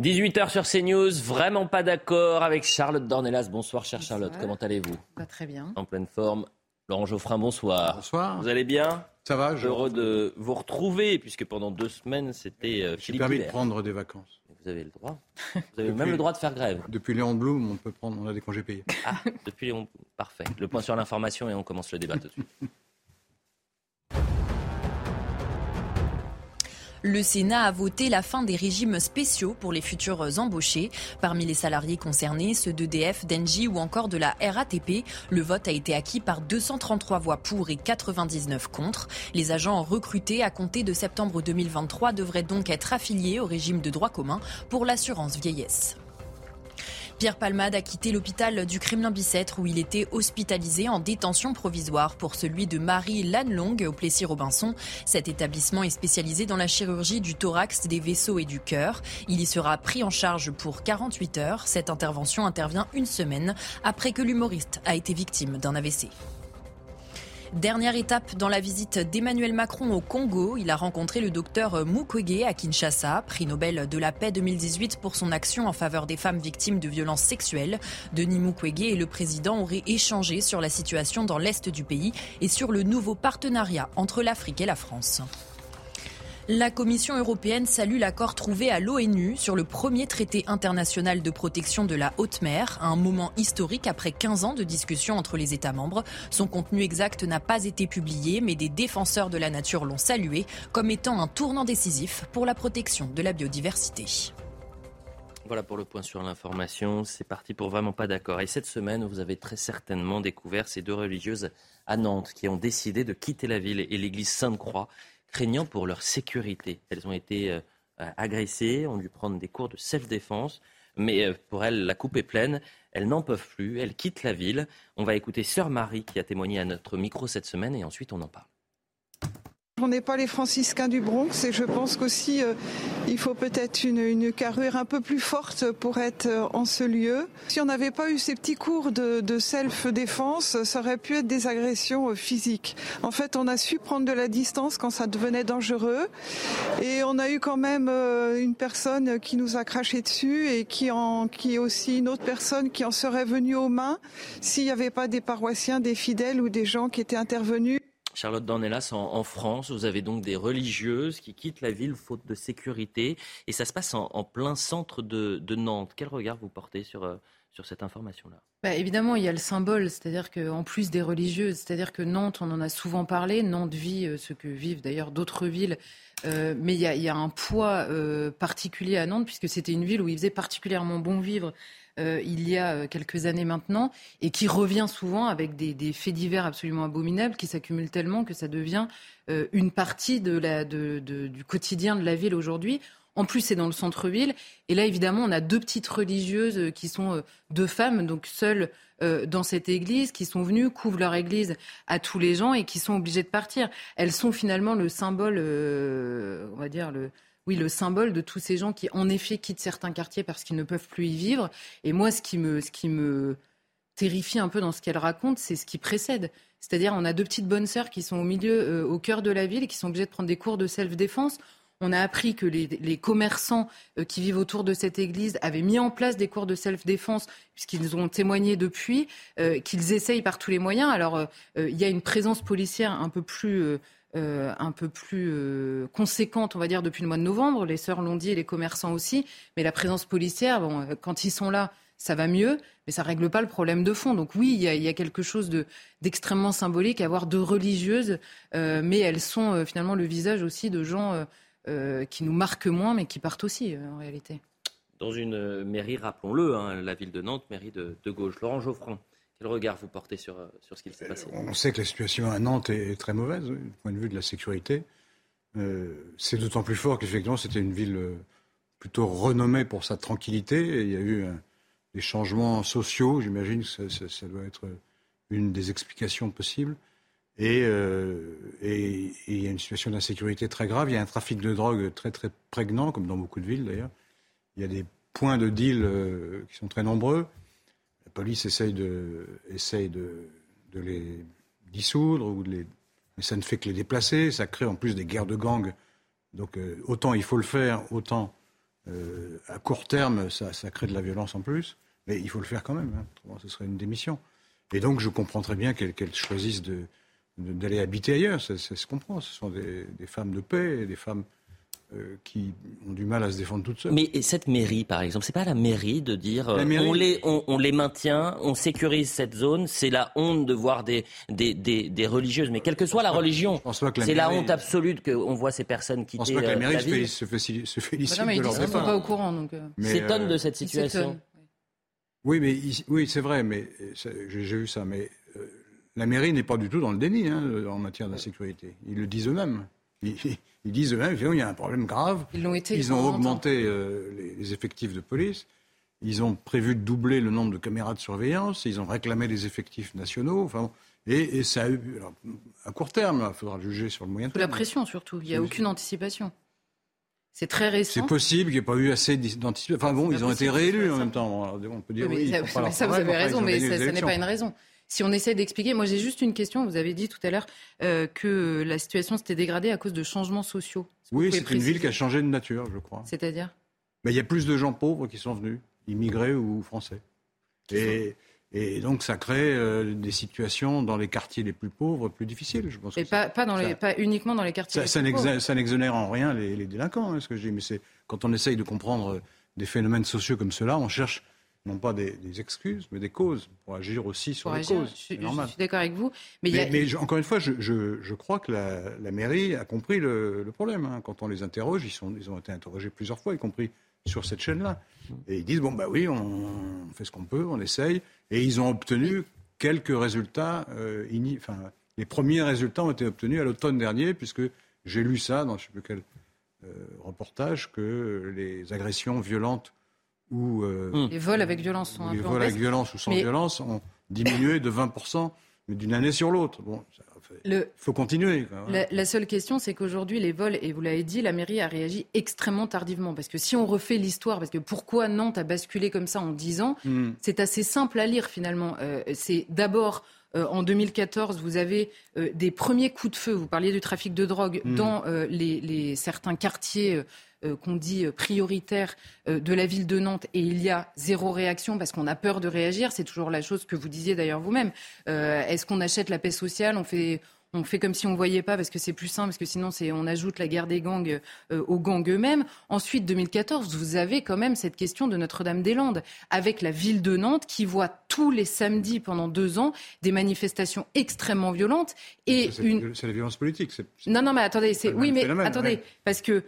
18h sur CNews, vraiment pas d'accord avec Charlotte Dornelas. Bonsoir, chère Charlotte, comment allez-vous? Très bien. En pleine forme. Laurent Geoffrin, bonsoir. Bonsoir. Vous allez bien? Ça va, je... Heureux de vous retrouver, puisque pendant deux semaines, c'était euh, J'ai permis de prendre des vacances. Vous avez le droit. Vous avez depuis, même le droit de faire grève. Depuis Léon Blum, on peut prendre, on a des congés payés. Ah, depuis Léon Parfait. Le point sur l'information et on commence le débat tout de suite. Le Sénat a voté la fin des régimes spéciaux pour les futurs embauchés. Parmi les salariés concernés, ceux d'EDF, d'Engie ou encore de la RATP, le vote a été acquis par 233 voix pour et 99 contre. Les agents recrutés à compter de septembre 2023 devraient donc être affiliés au régime de droit commun pour l'assurance vieillesse. Pierre Palmade a quitté l'hôpital du Kremlin-Bicêtre où il était hospitalisé en détention provisoire pour celui de Marie Lannelong au Plessis-Robinson. Cet établissement est spécialisé dans la chirurgie du thorax, des vaisseaux et du cœur. Il y sera pris en charge pour 48 heures. Cette intervention intervient une semaine après que l'humoriste a été victime d'un AVC. Dernière étape dans la visite d'Emmanuel Macron au Congo. Il a rencontré le docteur Mukwege à Kinshasa, prix Nobel de la paix 2018 pour son action en faveur des femmes victimes de violences sexuelles. Denis Mukwege et le président auraient échangé sur la situation dans l'est du pays et sur le nouveau partenariat entre l'Afrique et la France. La Commission européenne salue l'accord trouvé à l'ONU sur le premier traité international de protection de la haute mer, un moment historique après 15 ans de discussions entre les États membres. Son contenu exact n'a pas été publié, mais des défenseurs de la nature l'ont salué comme étant un tournant décisif pour la protection de la biodiversité. Voilà pour le point sur l'information. C'est parti pour vraiment pas d'accord. Et cette semaine, vous avez très certainement découvert ces deux religieuses à Nantes qui ont décidé de quitter la ville et l'église Sainte-Croix craignant pour leur sécurité. Elles ont été euh, agressées, ont dû prendre des cours de self-défense, mais euh, pour elles, la coupe est pleine. Elles n'en peuvent plus, elles quittent la ville. On va écouter Sœur Marie qui a témoigné à notre micro cette semaine et ensuite on en parle. On n'est pas les franciscains du Bronx et je pense qu'aussi euh, il faut peut-être une, une, carrure un peu plus forte pour être euh, en ce lieu. Si on n'avait pas eu ces petits cours de, self-défense, ça aurait pu être des agressions euh, physiques. En fait, on a su prendre de la distance quand ça devenait dangereux et on a eu quand même une personne qui nous a craché dessus et qui, qui est aussi une autre personne qui en serait venue aux mains s'il n'y avait pas des paroissiens, des fidèles ou des gens qui étaient intervenus. Charlotte Dornelas, en, France, vous avez donc des religieuses qui quittent la ville faute de sécurité. Et ça se passe en, plein centre de, de, Nantes. Quel regard vous portez sur, euh, sur cette information-là? Bah, Évidemment, il y a le symbole, c'est-à-dire qu'en plus des religieuses, c'est-à-dire que Nantes, on en a souvent parlé, Nantes vit euh, ce que vivent d'ailleurs d'autres villes. Euh, mais il y, a, un poids euh, particulier à Nantes, puisque c'était une ville où il faisait particulièrement bon vivre il y a quelques années maintenant, et qui revient souvent avec des, des faits divers absolument abominables qui s'accumulent tellement que ça devient une partie de, du quotidien de la ville aujourd'hui. En plus, c'est dans le centre-ville. Et là, évidemment, on a deux petites religieuses qui sont euh, deux femmes, donc seules euh, dans cette église, qui sont venues, couvrent leur église à tous les gens et qui sont obligées de partir. Elles sont finalement le symbole, euh, on va dire, oui, le symbole de tous ces gens qui, en effet, quittent certains quartiers parce qu'ils ne peuvent plus y vivre. Et moi, ce qui me, ce qui me terrifie un peu dans ce qu'elle raconte, c'est ce qui précède. C'est-à-dire, on a deux petites bonnes sœurs qui sont au milieu, euh, au cœur de la ville, qui sont obligées de prendre des cours de self-défense. On a appris que les, commerçants euh, qui vivent autour de cette église avaient mis en place des cours de self-défense, puisqu'ils ont témoigné depuis, euh, qu'ils essayent par tous les moyens. Alors, euh, il y a une présence policière un peu plus un peu plus conséquente, on va dire, depuis le mois de novembre. Les sœurs l'ont dit et les commerçants aussi. Mais la présence policière, bon, quand ils sont là, ça va mieux, mais ça règle pas le problème de fond. Donc oui, il y a, quelque chose de, d'extrêmement symbolique à avoir deux religieuses, mais elles sont finalement le visage aussi de gens euh, qui nous marquent moins, mais qui partent aussi en réalité. Dans une mairie, rappelons-le, hein, la ville de Nantes, mairie de, de gauche. Laurent Geoffrand. Quel regard vous portez sur, sur ce qui s'est passé On sait que la situation à Nantes est, est très mauvaise, du point de vue de la sécurité. Euh, c'est d'autant plus fort qu'effectivement, c'était une ville plutôt renommée pour sa tranquillité. Et il y a eu un, des changements sociaux, j'imagine que ça, ça, ça, doit être une des explications possibles. Et, euh, et, il y a une situation d'insécurité très grave. Il y a un trafic de drogue très très prégnant, comme dans beaucoup de villes d'ailleurs. Il y a des points de deal euh, qui sont très nombreux. La police essaye de, essaye de, de les dissoudre, ou de les, mais ça ne fait que les déplacer. Ça crée en plus des guerres de gangs. Donc euh, autant il faut le faire, autant à court terme, ça, ça, crée de la violence en plus, mais il faut le faire quand même. Hein. ce serait une démission. Et donc, je comprends très bien qu'elles choisissent de, d'aller habiter ailleurs. Ça, se comprend. Ce sont des, des femmes de paix, des femmes euh, qui ont du mal à se défendre toutes seules. Mais cette mairie, par exemple, c'est pas la mairie de dire euh, on, les, on, les maintient, on sécurise cette zone. C'est la honte de voir des, des, des, religieuses, mais quelle que soit la religion, c'est la honte absolue qu'on voit ces personnes quitter. Je pense pas que la euh, mairie se, félicite, non, mais de leur sont pas au courant, donc. S'étonne de cette situation. Oui, mais oui, c'est vrai, mais j'ai vu ça, mais la mairie n'est pas du tout dans le déni hein, en matière d'insécurité. Ils le disent eux-mêmes. Ils disent eux-mêmes il y a un problème grave. Ils l'ont été. Ils ont augmenté euh, les, effectifs de police. Ils ont prévu de doubler le nombre de caméras de surveillance. Ils ont réclamé des effectifs nationaux. Enfin, et, ça a eu, à court terme, il faudra juger sur le moyen terme. La pression surtout. Il n'y a aucune anticipation. C'est très récent. C'est possible qu'il n'y ait pas eu assez d'anticipation. Enfin bon, ils ont été réélus en même temps. On peut dire oui. ça, vous avez raison, mais ça n'est pas une raison si on essaie d'expliquer, moi j'ai juste une question. Vous avez dit tout à l'heure euh, que la situation s'était dégradée à cause de changements sociaux. Oui, c'est une ville qui a changé de nature, je crois. C'est-à-dire? Il y a plus de gens pauvres qui sont venus, immigrés ou français. Et, et, donc ça crée euh, des situations dans les quartiers les plus pauvres plus difficiles, je pense. Et pas, pas, dans les, pas uniquement dans les quartiers ça, les plus pauvres. Ça n'exonère en rien les, les délinquants, hein, ce que je dis. Mais c'est quand on essaye de comprendre des phénomènes sociaux comme cela, on cherche non pas des, excuses, mais des causes, pour agir aussi sur les causes. Je, suis d'accord avec vous. Mais, encore une fois, je, crois que la, mairie a compris le, problème. Hein. Quand on les interroge, ils, sont, ils ont été interrogés plusieurs fois, y compris sur cette chaîne-là. Et ils disent, bon, bah oui, on, fait ce qu'on peut, on essaye. Et ils ont obtenu quelques résultats. Euh, enfin, les premiers résultats ont été obtenus à l'automne dernier, puisque j'ai lu ça dans je ne sais plus quel euh, reportage, que les agressions violentes ou euh, hum. les vols avec violence sont les vols avec violence ou sans violence ont diminué de 20% mais d'une année sur l'autre. Bon, il faut continuer. La, seule question, c'est qu'aujourd'hui, les vols, et vous l'avez dit, la mairie a réagi extrêmement tardivement. Parce que si on refait l'histoire, parce que pourquoi Nantes a basculé comme ça en 10 ans, hum. c'est assez simple à lire finalement. Euh, c'est d'abord euh, en 2014, vous avez des premiers coups de feu. Vous parliez du trafic de drogue hum. dans les, les, certains quartiers euh, qu'on dit euh, prioritaire euh, de la ville de Nantes et il y a zéro réaction parce qu'on a peur de réagir. C'est toujours la chose que vous disiez d'ailleurs vous-même. Est-ce qu'on achète la paix sociale? On fait on fait comme si on ne voyait pas parce que c'est plus simple, parce que sinon c'est on ajoute la guerre des gangs euh, aux gangs eux-mêmes. Ensuite, 2014, vous avez quand même cette question de Notre-Dame-des-Landes avec la ville de Nantes qui voit tous les samedis pendant deux ans des manifestations extrêmement violentes et c'est, une. C'est la violence politique. Non, non, mais attendez, c'est oui, mais attendez, parce que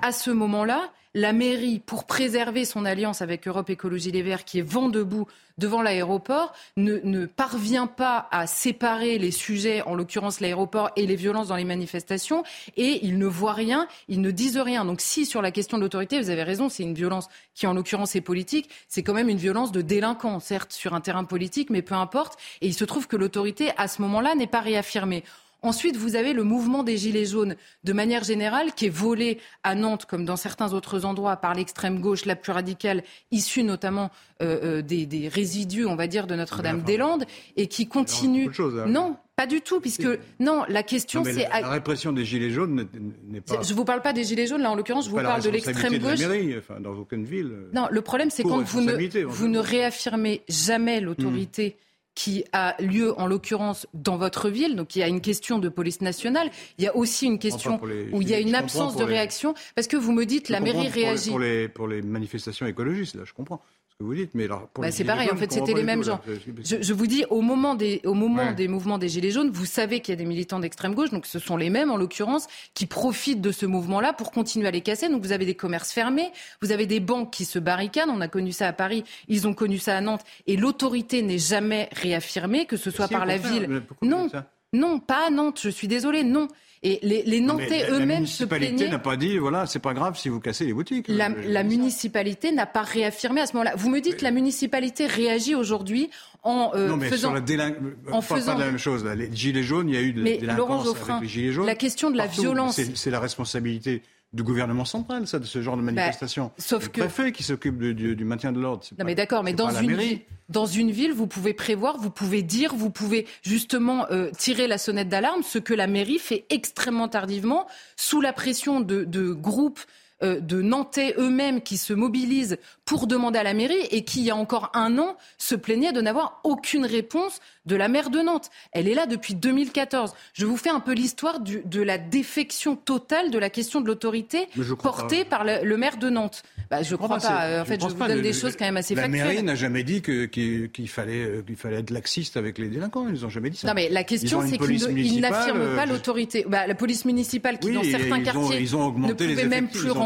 à ce moment-là la mairie, pour préserver son alliance avec Europe Écologie Les Verts, qui est vent debout devant l'aéroport, ne, parvient pas à séparer les sujets, en l'occurrence l'aéroport et les violences dans les manifestations, et ils ne voient rien, ils ne disent rien. Donc si sur la question de l'autorité, vous avez raison, c'est une violence qui en l'occurrence est politique, c'est quand même une violence de délinquant, certes sur un terrain politique, mais peu importe. Et il se trouve que l'autorité, à ce moment-là, n'est pas réaffirmée. Ensuite, vous avez le mouvement des Gilets jaunes, de manière générale, qui est volé à Nantes, comme dans certains autres endroits, par l'extrême gauche la plus radicale, issue notamment euh, euh, des, résidus, on va dire, de Notre-Dame-des-Landes, et qui continue. Hein. non, pas du tout, puisque non, la question c'est la, répression des gilets jaunes n'est pas. Je vous parle pas des gilets jaunes là en l'occurrence, je vous parle de l'extrême gauche. la mairie, enfin, dans aucune ville. Non, le problème c'est quand vous ne vous ne réaffirmez jamais l'autorité qui a lieu en l'occurrence dans votre ville. Donc il y a une question de police nationale. Il y a aussi une question où il y a une absence de réaction. Parce que vous me dites la mairie réagit. Pour les, pour les manifestations écologistes, là, je comprends que vous dites, mais bah, c'est pareil. En fait, c'était les mêmes gens. Je, vous dis, au moment des, au moment des mouvements des gilets jaunes, vous savez qu'il y a des militants d'extrême gauche, donc ce sont les mêmes en l'occurrence, qui profitent de ce mouvement-là pour continuer à les casser. Donc vous avez des commerces fermés, vous avez des banques qui se barricadent. On a connu ça à Paris, ils ont connu ça à Nantes, et l'autorité n'est jamais réaffirmée, que ce soit par la ville. Non, non, pas à Nantes. Je suis désolée, non. Et les, Nantais eux-mêmes se plaignaient. La municipalité n'a pas dit, voilà, c'est pas grave si vous cassez les boutiques. La, la municipalité n'a pas réaffirmé à ce moment-là. Vous me dites que la municipalité réagit aujourd'hui en euh, non, mais faisant... Sur la délin... en faisant... pas la même chose. Les gilets jaunes, il y a eu de mais délinquance avec les gilets jaunes. La question de la violence... C'est la responsabilité du gouvernement central, ça, de ce genre de bah, manifestation. sauf le que... préfet qui s'occupe du, maintien de l'ordre. Non, mais d'accord, mais dans une, ville, dans une ville, vous pouvez prévoir, vous pouvez dire, vous pouvez justement euh, tirer la sonnette d'alarme, ce que la mairie fait extrêmement tardivement, sous la pression de, de groupes de Nantais eux-mêmes qui se mobilisent pour demander à la mairie et qui, il y a encore un an, se plaignaient de n'avoir aucune réponse de la maire de Nantes. Elle est là depuis 2014. Je vous fais un peu l'histoire de la défection totale de la question de l'autorité portée par le, maire de Nantes. Bah, je ne crois pas. En fait, je, vous donne des choses quand même assez factuelles. La mairie n'a jamais dit qu'il fallait, euh, fallait être laxiste avec les délinquants. Ils n'ont jamais dit ça. Non, mais la question, c'est qu'ils n'affirment pas euh, l'autorité. Bah, la police municipale qui, dans certains quartiers, ne pouvait même plus rentrer. il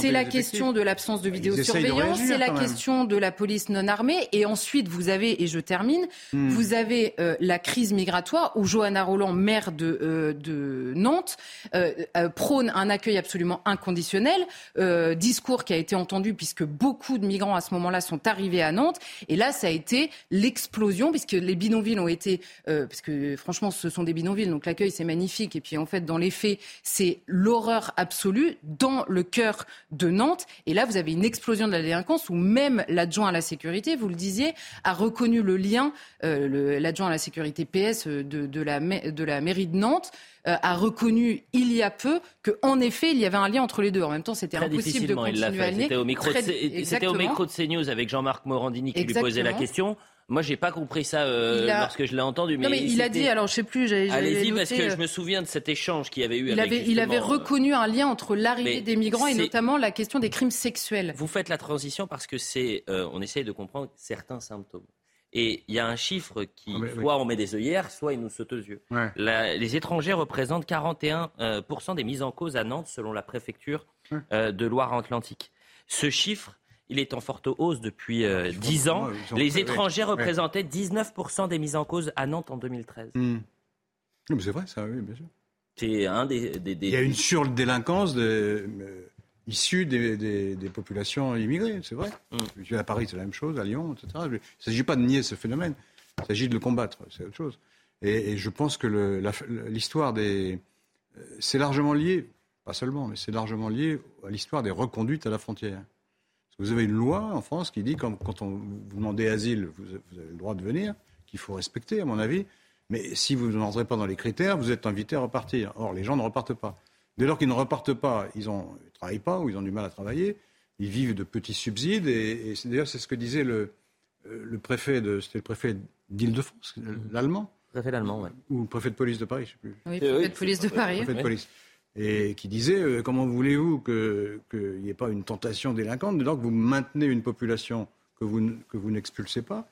C'est la question de l'absence de vidéosurveillance, c'est la question de la police non armée. Et ensuite, vous avez, et je termine, hmm. vous avez euh, la crise migratoire où Johanna Roland, maire de, euh, de Nantes, euh, prône un accueil absolument inconditionnel. discours qui a été entendu puisque beaucoup de migrants à ce moment-là sont arrivés à Nantes. Et là, ça a été l'explosion puisque les bidonvilles ont été, parce que franchement, ce sont des bidonvilles, donc l'accueil c'est magnifique. Et puis en fait, dans les faits, c'est l'horreur absolue dans le cœur de Nantes. Et là, vous avez une explosion de la délinquance où même l'adjoint à la sécurité, vous le disiez, a reconnu le lien, euh, l'adjoint à la sécurité PS de, de, la, de la mairie de Nantes euh, a reconnu il y a peu qu'en effet, il y avait un lien entre les deux. En même temps, c'était impossible de continuer à C'était au, micro de, au micro de CNews avec Jean-Marc Morandini qui lui posait la question. Moi, j'ai pas compris ça euh, lorsque je l'ai entendu. Mais non, mais il a dit, alors je sais plus. Allez-y, parce que je me souviens de cet échange qu'il y avait eu. Il avec avait, il avait reconnu un lien entre l'arrivée des migrants et notamment la question des crimes sexuels. Vous faites la transition parce que c'est, euh, on essaye de comprendre certains symptômes. Et il y a un chiffre qui, ah, soit on met des œillères, soit il nous saute aux yeux. les étrangers représentent 41% euh, des mises en cause à Nantes, selon la préfecture de Loire-Atlantique. Ce chiffre, il est en forte hausse depuis 10 euh, ans. Les étrangers représentaient 19% des mises en cause à Nantes en 2013. Hmm. C'est vrai, ça, oui, bien sûr. C'est un des, Il y a une surdélinquance de, euh, issue des, populations immigrées, c'est vrai. Mm. À Paris, c'est la même chose, à Lyon, etc. Il ne s'agit pas de nier ce phénomène, il s'agit de le combattre, c'est autre chose. Et, je pense que l'histoire des. Euh, c'est largement lié, pas seulement, mais c'est largement lié à l'histoire des reconduites à la frontière. Vous avez une loi en France qui dit que quand on vous demandez asile, vous, avez le droit de venir, qu'il faut respecter, à mon avis. Mais si vous n'entrez pas dans les critères, vous êtes invité à repartir. Or, les gens ne repartent pas. Dès lors qu'ils ne repartent pas, ils ne travaillent pas ou ils ont du mal à travailler. Ils vivent de petits subsides. Et, d'ailleurs, c'est ce que disait le, euh, le préfet de, c'était le préfet d'Île-de-France, l'allemand. Préfet allemand, oui. Ou le préfet de police de Paris, je ne sais plus. Oui, préfet de police de Paris. Préfet de police et qui disait euh, comment voulez-vous qu'il n'y ait pas une tentation délinquante dès lors que vous maintenez une population que vous, que vous n'expulsez pas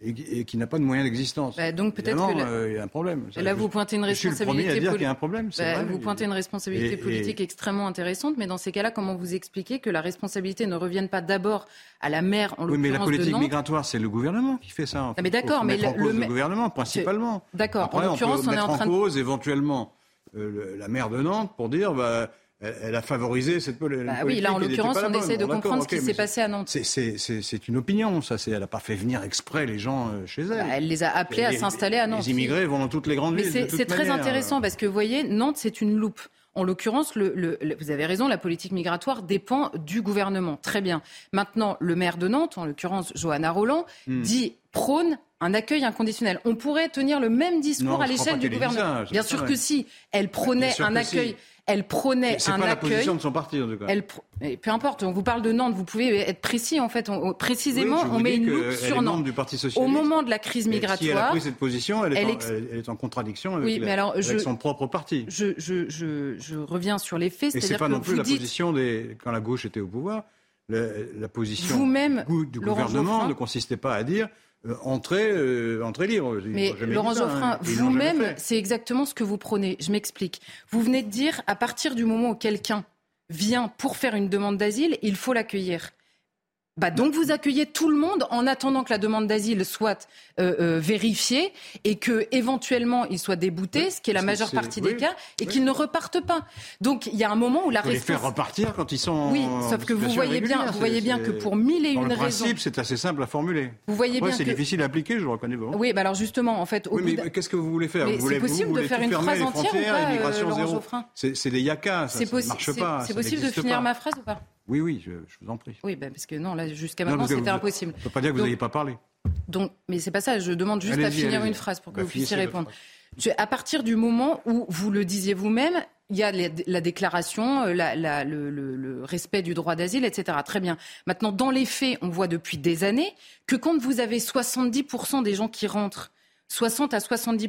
et, qui n'a pas de moyens d'existence? Bah, donc peut-être qu'il euh, y a un problème. là, vous pointez une responsabilité. Je suis un problème. Bah, vous pointez une responsabilité politique extrêmement intéressante, mais dans ces cas-là, comment vous expliquez que la responsabilité ne revienne pas pas à la maire en Oui, mais la politique migratoire, c'est le gouvernement qui fait ça. Ah, mais d'accord, mais le, le, gouvernement principalement. D'accord. En l'occurrence, on, on, est en train de cause éventuellement euh, la maire de Nantes pour dire bah, elle, a favorisé cette bah Oui, là en l'occurrence, on essaie de comprendre ce qui s'est passé à Nantes. C'est une opinion, ça. Elle n'a pas fait venir exprès les gens euh, chez elle. Bah, elle les a appelés à s'installer à Nantes. Les immigrés vont dans toutes les grandes villes. Mais c'est très intéressant parce que vous voyez, Nantes, c'est une loupe. En l'occurrence, vous avez raison, la politique migratoire dépend du gouvernement. Très bien. Maintenant, le maire de Nantes, en l'occurrence Johanna Roland, hmm. dit prône un accueil inconditionnel. On pourrait tenir le même discours à l'échelle du gouvernement. Bien sûr que si. Elle prônait un accueil. Elle prônait un pas accueil. la position de son parti, en tout cas. Elle, peu importe, on vous parle de Nantes, vous pouvez être précis, en fait. précisément, on met une loupe sur Nantes. Du Parti Au moment de la crise migratoire. Si elle a pris cette position, elle est, en, contradiction avec, son propre parti. Je, je, reviens sur les faits. Et c'est pas non plus la position des, quand la gauche était au pouvoir. La, position du gouvernement ne consistait pas à dire euh, entrée, euh, libre. Mais Laurent Geoffrin, hein. vous-même, c'est exactement ce que vous prenez. Je m'explique. Vous venez de dire, à partir du moment où quelqu'un vient pour faire une demande d'asile, il faut l'accueillir. Bah donc vous accueillez tout le monde en attendant que la demande d'asile soit euh, euh, vérifiée et que éventuellement il soit débouté, ce qui est la majeure partie des cas, et qu'ils ne repartent pas. Donc il y a un moment où la réponse. les faire repartir quand ils sont. Oui, sauf que vous voyez bien, vous voyez bien que pour mille et une raisons. Le principe, c'est assez simple à formuler. Vous voyez bien c'est difficile à appliquer, je le reconnais pas. Oui, bah alors justement, en fait. Au oui, mais qu'est-ce que vous voulez faire? Vous voulez, possible de faire une phrase entière ou pas, euh, C'est des yakas, ça ne marche pas. C'est possible de finir ma phrase ou pas? Oui, oui, je, vous en prie. Oui, ben parce que non, là, jusqu'à maintenant, c'était impossible. On ne peut pas dire que vous n'ayez pas parlé. Donc, mais c'est pas ça. Je demande juste à finir une phrase pour que bah, vous puissiez répondre. à partir du moment où vous le disiez vous-même, il y a la déclaration, euh, le, respect du droit d'asile, etc. Très bien. Maintenant, dans les faits, on voit depuis des années que quand vous avez 70% des gens qui rentrent 60 à 70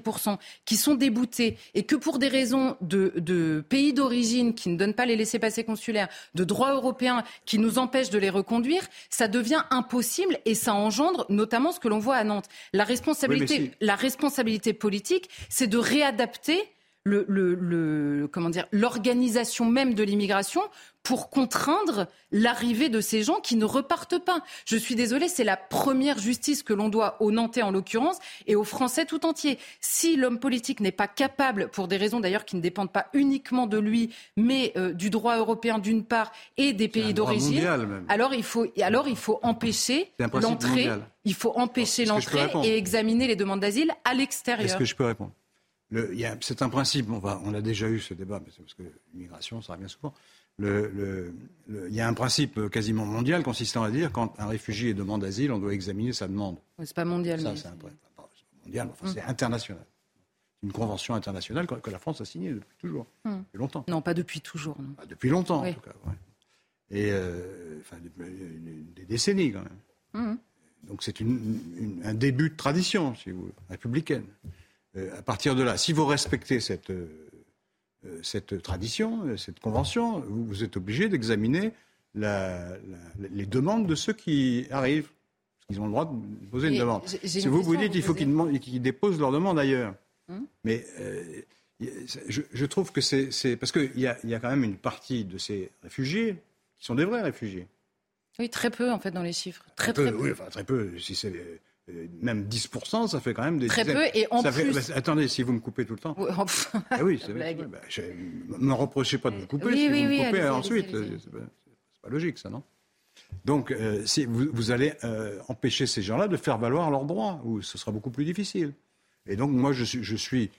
qui sont déboutés et que pour des raisons de, pays d'origine qui ne donnent pas les laissés-passer consulaires, de droit européen qui nous empêchent de les reconduire, ça devient impossible et ça engendre notamment ce que l'on voit à Nantes. La responsabilité, la responsabilité politique, c'est de réadapter le, comment dire l'organisation même de l'immigration pour contraindre l'arrivée de ces gens qui ne repartent pas. Je suis désolée, c'est la première justice que l'on doit aux Nantais en l'occurrence et aux Français tout entier. Si l'homme politique n'est pas capable, pour des raisons d'ailleurs qui ne dépendent pas uniquement de lui, mais euh, du droit européen d'une part et des pays d'origine, alors il faut alors il faut empêcher l'entrée. Il faut empêcher l'entrée et examiner les demandes d'asile à l'extérieur. Est-ce que je peux répondre? C'est un principe, on, va, on a déjà eu ce débat, parce que l'immigration, ça revient souvent. Le, il y a un principe quasiment mondial consistant à dire quand un réfugié demande asile, on doit examiner sa demande. c'est pas mondial. Ça, c'est mondial, enfin, c'est international. Une convention internationale que, la France a signée depuis toujours, hum. depuis longtemps. Non, pas depuis toujours. Non. depuis longtemps, en tout cas. Et euh, enfin, des décennies quand même. Hum. Donc c'est un début de tradition, si vous, républicaine. Euh, à partir de là, si vous respectez cette, euh, euh, cette tradition, cette convention, vous, êtes obligé d'examiner les demandes de ceux qui arrivent. Parce qu'ils ont le droit de poser une demande. Si vous vous dites qu'il faut qu'ils déposent leur demande ailleurs. Hum Mais je, trouve que c'est. Parce qu'il y a, y a quand même une partie de ces réfugiés qui sont des vrais réfugiés. Oui, très peu en fait dans les chiffres. Très, peu, Oui, enfin, très peu. Si c'est même 10%, ça fait quand même des Très peu, et en plus... Bah, attendez, si vous me coupez tout le temps... Oui, ah oui c'est vrai. Bah, ne me reprochez pas de vous couper, si vous me coupez ensuite. C'est pas, pas, logique, ça, non? Donc, euh, si vous, vous allez euh, empêcher ces gens-là de faire valoir leurs droits, ou ce sera beaucoup plus difficile. Et donc, moi, je suis, je suis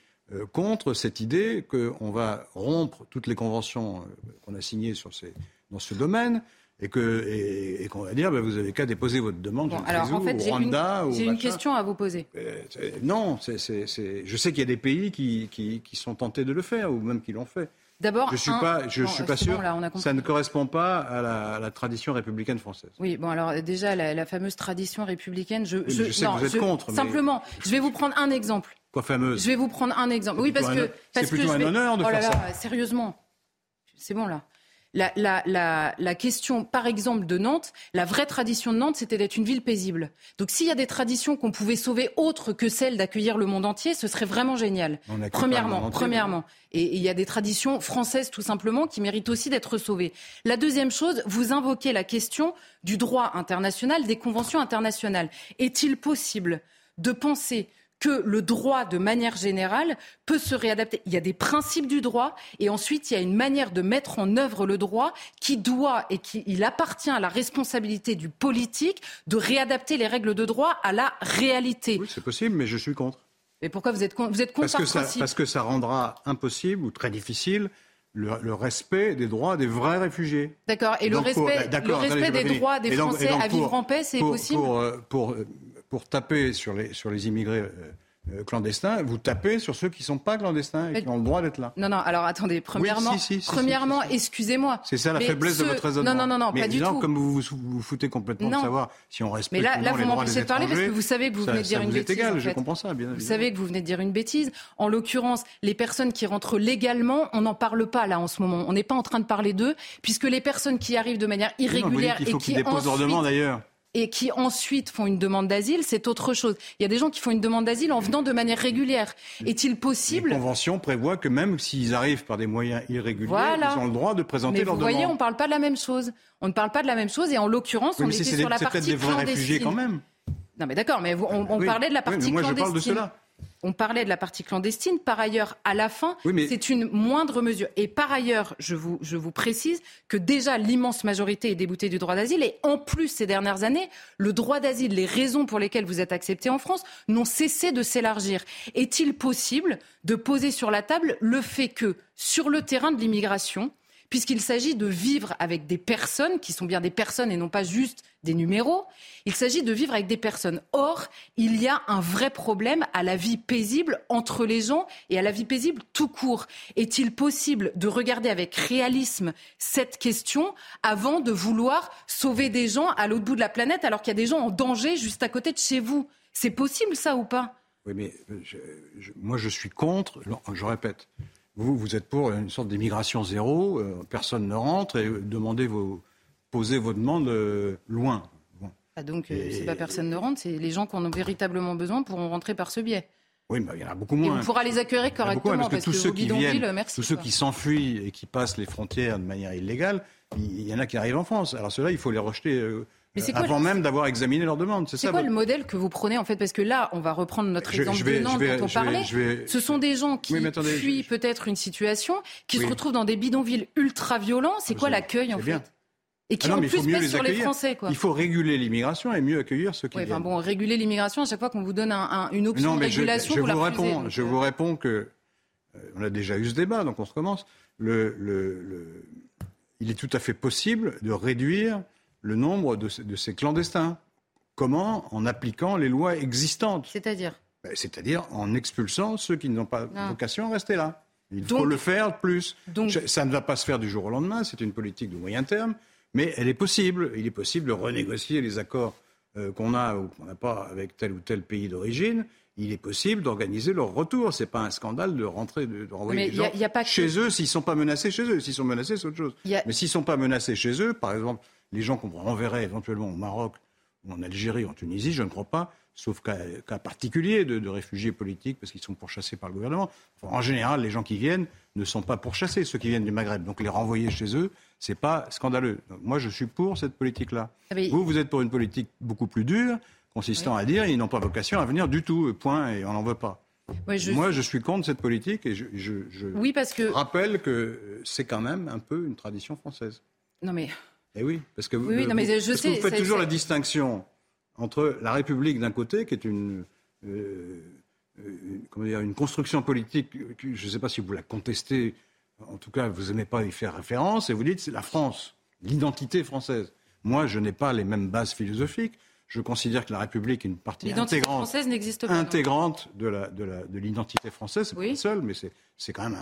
contre cette idée qu'on va rompre toutes les conventions qu'on a signées sur ces, dans ce domaine, et que et, qu'on va dire ben, vous avez qu'à déposer votre demande bon, alors, en fait, j'ai une, question à vous poser. Euh, non, c'est, je sais qu'il y a des pays qui, qui, qui, sont tentés de le faire ou même qui l'ont fait. D'abord, je suis pas, je suis pas sûr. ça ne correspond pas à la, tradition républicaine française. Oui, bon alors déjà la, fameuse tradition républicaine, je, je, sais que vous êtes contre. Simplement, je vais vous prendre un exemple. Quoi fameuse? Je vais vous prendre un exemple. Oui, parce que c'est plutôt un honneur de oh faire ça. Sérieusement, c'est bon là la, question, par exemple, de Nantes, la vraie tradition de Nantes, c'était d'être une ville paisible. Donc s'il y a des traditions qu'on pouvait sauver autres que celles d'accueillir le monde entier, ce serait vraiment génial. Premièrement, premièrement. Et il y a des traditions françaises tout simplement qui méritent aussi d'être sauvées. La deuxième chose, vous invoquez la question du droit international, des conventions internationales. Est-il possible de penser que le droit, de manière générale, peut se réadapter. Il y a des principes du droit et ensuite il y a une manière de mettre en œuvre le droit qui doit et qui il appartient à la responsabilité du politique de réadapter les règles de droit à la réalité. Oui, c'est possible, mais je suis contre. Mais pourquoi vous êtes, vous êtes contre parce que, ça, parce que ça rendra impossible ou très difficile le, respect des droits des vrais réfugiés. D'accord. Et le respect, le respect des droits des Français à vivre en paix, c'est possible pour, pour, euh, pour taper sur les, sur les immigrés euh, euh, clandestins, vous tapez sur ceux qui ne sont pas clandestins et qui ont le droit d'être là. Non, non, alors attendez, premièrement, premièrement excusez-moi. C'est ça la faiblesse de votre raisonnement. Non, non, non, pas du tout. Comme vous vous, foutez complètement de savoir si on respecte mais là, là, vous m'empêchez de parler parce que vous savez que vous venez de dire une bêtise. égal, je comprends ça, bien Vous savez que vous venez de dire une bêtise. En l'occurrence, les personnes qui rentrent légalement, on n'en parle pas là en ce moment. On n'est pas en train de parler d'eux, puisque les personnes qui arrivent de manière irrégulière et qui déposent leur demande d'ailleurs et qui ensuite font une demande d'asile, c'est autre chose. Il y a des gens qui font une demande d'asile en venant de manière régulière. Est-il possible La convention prévoit que même s'ils arrivent par des moyens irréguliers, ils ont le droit de présenter leur demande. Vous voyez, on ne parle pas de la même chose. On ne parle pas de la même chose et en l'occurrence, on était sur la partie des vrais réfugiés quand même. Non mais d'accord, mais on, parlait de la partie oui, moi Je parle de cela. On parlait de la partie clandestine. Par ailleurs, à la fin, c'est une moindre mesure. Et par ailleurs, je vous, je vous précise que déjà l'immense majorité est déboutée du droit d'asile. Et en plus, ces dernières années, le droit d'asile, les raisons pour lesquelles vous êtes accepté en France, n'ont cessé de s'élargir. Est-il possible de poser sur la table le fait que, sur le terrain de l'immigration, puisqu'il s'agit de vivre avec des personnes qui sont bien des personnes et non pas juste des numéros. Il s'agit de vivre avec des personnes. Or, il y a un vrai problème à la vie paisible entre les gens et à la vie paisible tout court. Est-il possible de regarder avec réalisme cette question avant de vouloir sauver des gens à l'autre bout de la planète alors qu'il y a des gens en danger juste à côté de chez vous? C'est possible ça ou pas? Oui, mais moi je suis contre, je répète, vous, vous êtes pour une sorte d'immigration zéro, euh, personne ne rentre et demandez vos, posez vos demandes euh, loin. Ah donc, c'est pas personne ne rentre, c'est les gens qui en ont véritablement besoin pourront rentrer par ce biais. Oui, mais il y en a beaucoup moins. Et on pourra les accueillir correctement parce que tous ceux qui viennent, merci, tous ceux qui s'enfuient et qui passent les frontières de manière illégale, il y en a qui arrivent en France. Alors ceux-là, il faut les rejeter. Euh, avant même d'avoir examiné leur demande. C'est quoi le modèle que vous prenez en fait? Parce que là, on va reprendre notre exemple de Nantes dont on parlait. Ce sont des gens qui fuient peut-être une situation, qui se retrouvent dans des bidonvilles ultra violents. C'est quoi l'accueil en fait? Et qui ah en plus pèse sur les Français. Quoi. Il faut réguler l'immigration et mieux accueillir ceux qui ouais, viennent. bon, réguler l'immigration, à chaque fois qu'on vous donne un, une option de régulation, je, je vous, vous réponds, Je vous réponds que euh, on a déjà eu ce débat, donc on recommence. Le, le, le, il est tout à fait possible de réduire le nombre de, de ces clandestins. Comment En appliquant les lois existantes. C'est-à-dire ben, C'est-à-dire en expulsant ceux qui n'ont pas ah. vocation à rester là. Il faut le faire plus. Donc, ça ne va pas se faire du jour au lendemain, c'est une politique de moyen terme. Mais elle est possible. Il est possible de renégocier les accords euh, qu'on a ou qu'on n'a pas avec tel ou tel pays d'origine. Il est possible d'organiser leur retour. C'est pas un scandale de rentrer, de, renvoyer les gens chez eux s'ils sont pas menacés chez eux. S'ils sont menacés, c'est autre chose. Mais s'ils sont pas menacés chez eux, par exemple, les gens qu'on enverrait éventuellement au Maroc ou en Algérie ou en Tunisie, je ne crois pas, sauf cas, particulier de, réfugiés politiques parce qu'ils sont pourchassés par le gouvernement. en général, les gens qui viennent ne sont pas pourchassés, ceux qui viennent du Maghreb. Donc les renvoyer chez eux, c'est pas scandaleux. moi, je suis pour cette politique-là. Ah, vous, vous êtes pour une politique beaucoup plus dure, consistant à dire ils n'ont pas vocation à venir du tout, point, et on n'en veut pas. Moi, je suis contre cette politique et je, oui, parce que... rappelle que c'est quand même un peu une tradition française. Non mais. Eh oui, parce que, vous, faites toujours la distinction entre la République d'un côté, qui est une, euh, comment dire, une construction politique, je ne sais pas si vous la contestez en tout cas, vous n'aimez pas y faire référence, et vous dites c'est la France, l'identité française. Moi, je n'ai pas les mêmes bases philosophiques. Je considère que la République est une partie intégrante, française pas, intégrante de, la, de, l'identité française. C'est pas seul, mais c'est, quand même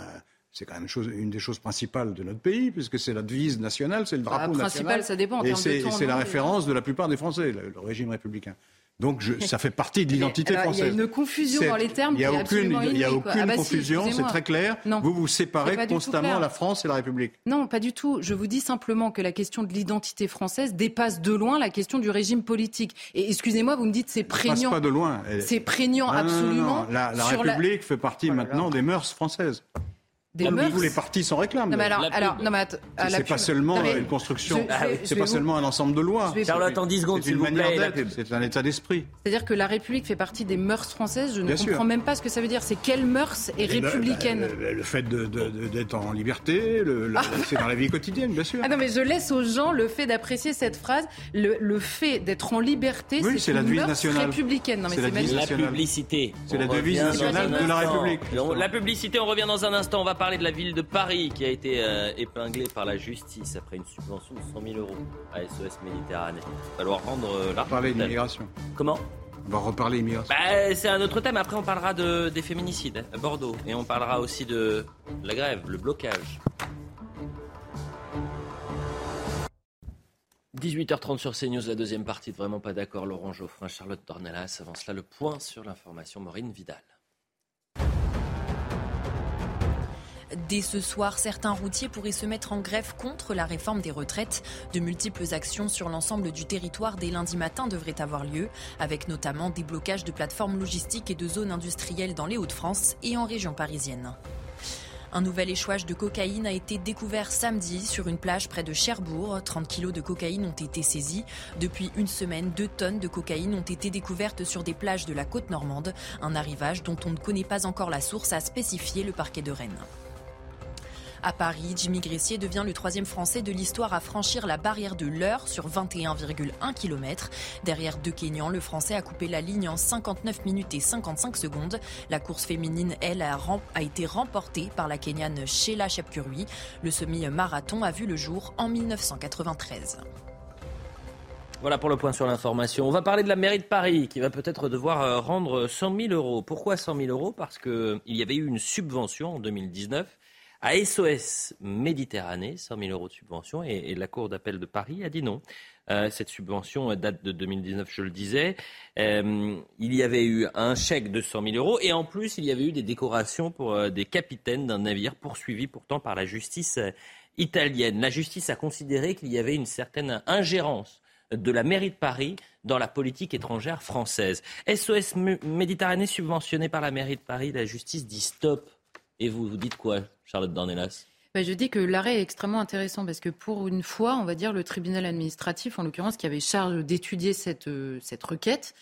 c'est quand même une des choses principales de notre pays, puisque c'est la devise nationale, c'est le bah, drapeau national. ça dépend. et c'est, la référence de la plupart des Français, le régime républicain. Donc ça fait partie de l'identité française. Il y a une confusion dans les termes. Il n'y a aucune, il y a aucune ah bah confusion, c'est très clair. vous vous séparez constamment la France et la République. Non, pas du tout. Je vous dis simplement que la question de l'identité française dépasse de loin la question du régime politique. Et excusez-moi, vous me dites c'est prégnant. Passe pas de loin. C'est prégnant absolument. La, République fait partie oh maintenant des mœurs françaises vous, les partis s'en réclament. c'est pas seulement une construction, c'est pas seulement un ensemble de lois. Charlotte, en 10 secondes, c'est une manière d'être, c'est un état d'esprit. C'est-à-dire que la République fait partie des mœurs françaises. Je ne comprends même pas ce que ça veut dire. C'est quelle mœurs est eh ben, républicaine bah, Le fait d'être en liberté, ah. c'est dans la vie quotidienne, bien sûr. Ah non, mais je laisse aux gens le fait d'apprécier cette phrase. Le, fait d'être en liberté, c'est la devise nationale républicaine. c'est la, publicité. C'est la devise nationale de la République. La publicité, on revient dans un instant. On va parler de la ville de Paris qui a été euh, épinglée par la justice après une subvention de 100 000 euros à SOS Méditerranée. Il va falloir rendre euh, l'argent. Parler d'immigration. Comment? On va reparler immigration. Bah, c'est un autre thème. Après, on parlera de, des féminicides à Bordeaux. Et on parlera aussi de la grève, le blocage. 18h30 sur CNews, la deuxième partie de Vraiment pas d'accord. Laurent Geoffrin, Charlotte Dornelas. Avant cela, le point sur l'information. Maureen Vidal. Dès ce soir, certains routiers pourraient se mettre en grève contre la réforme des retraites. De multiples actions sur l'ensemble du territoire dès lundi matin devraient avoir lieu, avec notamment des blocages de plateformes logistiques et de zones industrielles dans les Hauts-de-France et en région parisienne. Un nouvel échouage de cocaïne a été découvert samedi sur une plage près de Cherbourg. 30 kilos de cocaïne ont été saisis. Depuis une semaine, deux tonnes de cocaïne ont été découvertes sur des plages de la côte normande. Un arrivage dont on ne connaît pas encore la source a spécifié le parquet de Rennes. À Paris, Jimmy Gressier devient le troisième Français de l'histoire à franchir la barrière de l'heure sur 21,1 km. Derrière deux Kenyans, le Français a coupé la ligne en 59 minutes et 55 secondes. La course féminine, elle, a, été remportée par la Kenyane Sheila Chepkurui. Le semi-marathon a vu le jour en 1993. Voilà pour le point sur l'information. On va parler de la mairie de Paris qui va peut-être devoir euh, rendre 100 000 euros. Pourquoi 100 000 euros? Parce qu'il y avait eu une subvention en 2019 à SOS Méditerranée, 100 000 euros de subvention, et, la Cour d'appel de Paris a dit non. Euh, cette subvention date de 2019, je le disais. Euh, il y avait eu un chèque de 100 000 euros et en plus, il y avait eu des décorations pour des capitaines d'un navire poursuivis pourtant par la justice italienne. La justice a considéré qu'il y avait une certaine ingérence de la mairie de Paris dans la politique étrangère française. SOS Méditerranée subventionné par la mairie de Paris, la justice dit stop. Et vous, vous dites quoi, Charlotte Dornelas? Ben, je dis que l'arrêt est extrêmement intéressant parce que pour une fois, on va dire le tribunal administratif, en l'occurrence, qui avait charge d'étudier cette, euh, cette requête,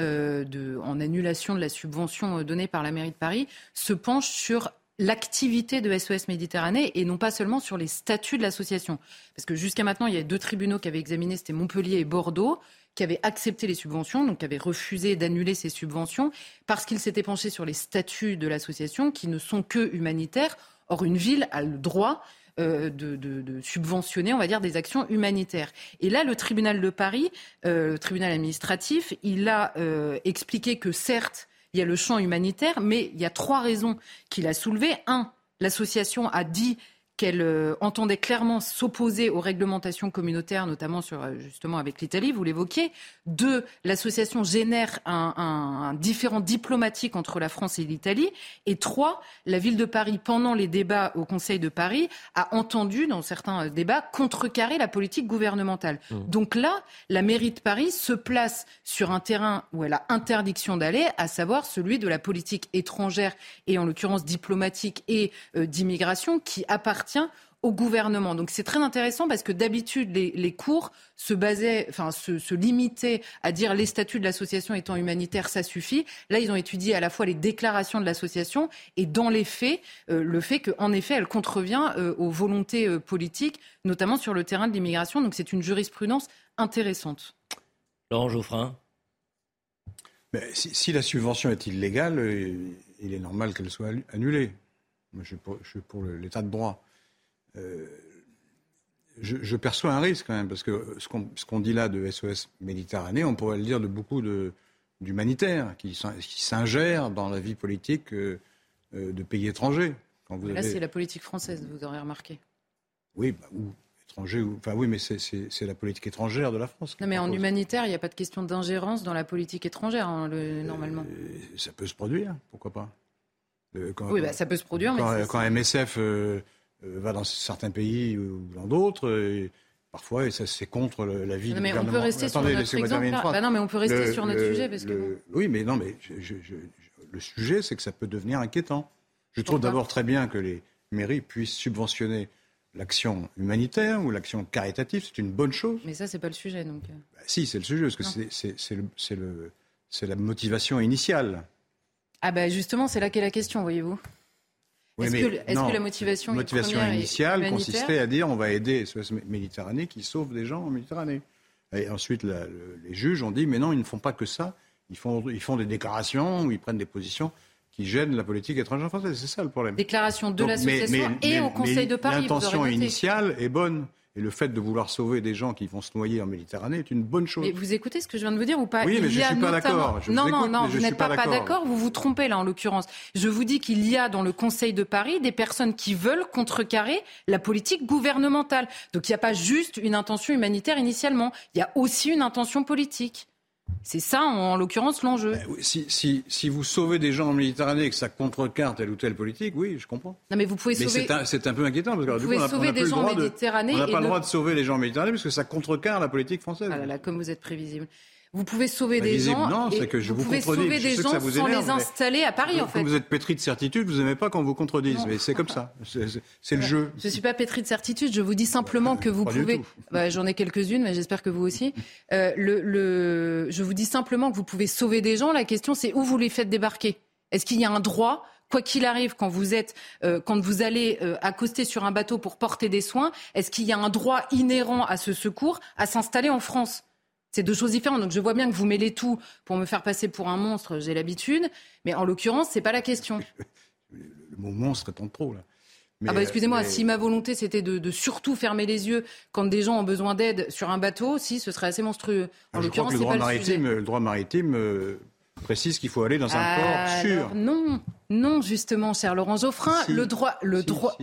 euh, en annulation de la subvention euh, donnée par la mairie de Paris, se penche sur l'activité de SOS Méditerranée et non pas seulement sur les statuts de l'association. Parce que jusqu'à maintenant, il y a deux tribunaux qui avaient examiné, c'était Montpellier et Bordeaux, qui avaient accepté les subventions, donc qui avaient refusé d'annuler ces subventions, parce qu'ils s'étaient penchés sur les statuts de l'association qui ne sont que humanitaires. Or, une ville a le droit euh, de, subventionner, on va dire, des actions humanitaires. Et là, le tribunal de Paris, euh, le tribunal administratif, il a euh, expliqué que certes, il y a le champ humanitaire, mais il y a trois raisons qu'il a soulevées. Un, l'association a dit qu'elle euh, entendait clairement s'opposer aux réglementations communautaires, notamment sur, euh, justement avec l'Italie, vous l'évoquiez. Deux, l'association génère un, un, différent diplomatique entre la France et l'Italie. Et trois, la ville de Paris, pendant les débats au Conseil de Paris, a entendu, dans certains euh, débats, contrecarrer la politique gouvernementale. Mmh. Donc là, la mairie de Paris se place sur un terrain où elle a interdiction d'aller, à savoir celui de la politique étrangère et en l'occurrence diplomatique et d'immigration, qui appartient au gouvernement. Donc c'est très intéressant parce que d'habitude les, cours se basaient, enfin se, limitaient à dire les statuts de l'association étant humanitaires, ça suffit. Là, ils ont étudié à la fois les déclarations de l'association et dans les faits, euh, le fait qu'en effet, elle contrevient euh, aux volontés euh, politiques, notamment sur le terrain de l'immigration. Donc c'est une jurisprudence intéressante. Laurent Geoffrin. si, la subvention est illégale, il est normal qu'elle soit annulée. Moi, je suis pour l'état de droit. Euh, je, perçois un risque quand même, parce que ce qu'on dit là de SOS Méditerranée, on pourrait le dire de beaucoup d'humanitaires qui, qui s'ingèrent dans la vie politique euh, euh, de pays étrangers. Là, c'est la politique française, vous aurez remarqué. Oui, bah, ou étranger, ou, enfin oui, mais c'est la politique étrangère de la France. Non, mais en humanitaire, il n'y a pas de question d'ingérence dans la politique étrangère, hein, normalement. ça peut se produire, pourquoi pas Oui, bah, ça peut se produire. Quand, mais quand MSF euh, va dans certains pays ou dans d'autres. Parfois, et ça c'est contre la vie non, mais on peut rester sur notre exemple. Bah non, mais on peut rester sur notre sujet parce que. Oui, mais non, mais le sujet, c'est que ça peut devenir inquiétant. Je trouve d'abord très bien que les mairies puissent subventionner l'action humanitaire ou l'action caritative, c'est une bonne chose. Mais ça, c'est pas le sujet, donc. Euh. Bah, si, c'est le sujet, parce que c'est la motivation initiale. Ah ben justement, c'est là qu'est la question, voyez-vous. Est-ce que, la motivation, initiale consistait à dire on va aider SOS Méditerranée qui sauve des gens en Méditerranée Et ensuite, les juges ont dit mais non, ils ne font pas que ça. Ils font, ils font des déclarations ou ils prennent des positions qui gênent la politique étrangère française. C'est ça le problème. Déclaration de l'association et au Conseil de Paris. L'intention initiale est bonne. Et le fait de vouloir sauver des gens qui vont se noyer en Méditerranée est une bonne chose. Mais vous écoutez ce que je viens de vous dire ou pas? Oui, mais je ne suis pas d'accord. Non, non, non, vous n'êtes pas, d'accord. Vous vous trompez là, en l'occurrence. Je vous dis qu'il y a dans le Conseil de Paris des personnes qui veulent contrecarrer la politique gouvernementale. Donc il n'y a pas juste une intention humanitaire initialement. Il y a aussi une intention politique. C'est ça, en, l'occurrence, l'enjeu. Ben si, si, si, vous sauvez des gens en Méditerranée et que ça contrecarre telle ou telle politique, oui, je comprends. Non, mais vous pouvez sauver. C'est un, peu inquiétant parce que du coup, on sauver des gens en Méditerranée. on n'a pas le droit de sauver les gens en Méditerranée parce que ça contrecarre la politique française. Ah là là, comme vous êtes prévisible. Vous pouvez sauver des gens. Non, c'est que je vous, vous pouvez sauver des gens sans les installer à Paris, en fait. Vous êtes pétri de certitude, vous n'aimez pas quand on vous contredise, mais c'est comme ça. C'est le jeu. Je ne suis pas pétri de certitude, je vous dis simplement que vous pouvez. Bah, J'en ai quelques-unes, mais j'espère que vous aussi. Euh, le, le... Je vous dis simplement que vous pouvez sauver des gens. La question, c'est où vous les faites débarquer. Est-ce qu'il y a un droit quoi qu'il arrive, quand vous êtes, euh, quand vous allez euh, accoster sur un bateau pour porter des soins, est-ce qu'il y a un droit inhérent à ce secours à s'installer en France? C'est deux choses différentes. Donc je vois bien que vous mêlez tout pour me faire passer pour un monstre, j'ai l'habitude. Mais en l'occurrence, c'est pas la question. Le mot monstre est en trop, là. ah bah excusez-moi, si ma volonté c'était de, surtout fermer les yeux quand des gens ont besoin d'aide sur un bateau, si ce serait assez monstrueux. En l'occurrence, le droit maritime, le droit maritime euh, précise qu'il faut aller dans un port sûr. Non, non, justement, cher Laurent Geoffrin, le droit, le droit.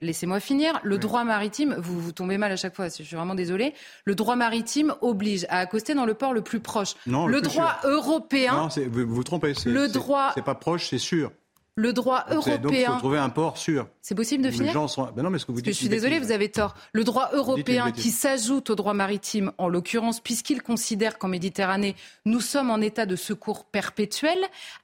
Laissez-moi finir. Le droit maritime, vous vous tombez mal à chaque fois. Je suis vraiment désolé. Le droit maritime oblige à accoster dans le port le plus proche. Non, le, droit européen. Non, vous vous trompez. Le droit. C'est pas proche, c'est sûr. Le droit européen. Donc faut trouver un port sûr. C'est possible de finir les gens sont... Ben non, mais ce que vous dites, Je suis désolé, vous avez tort. Le droit européen qui s'ajoute au droit maritime, en l'occurrence, puisqu'il considère qu'en Méditerranée, nous sommes en état de secours perpétuel,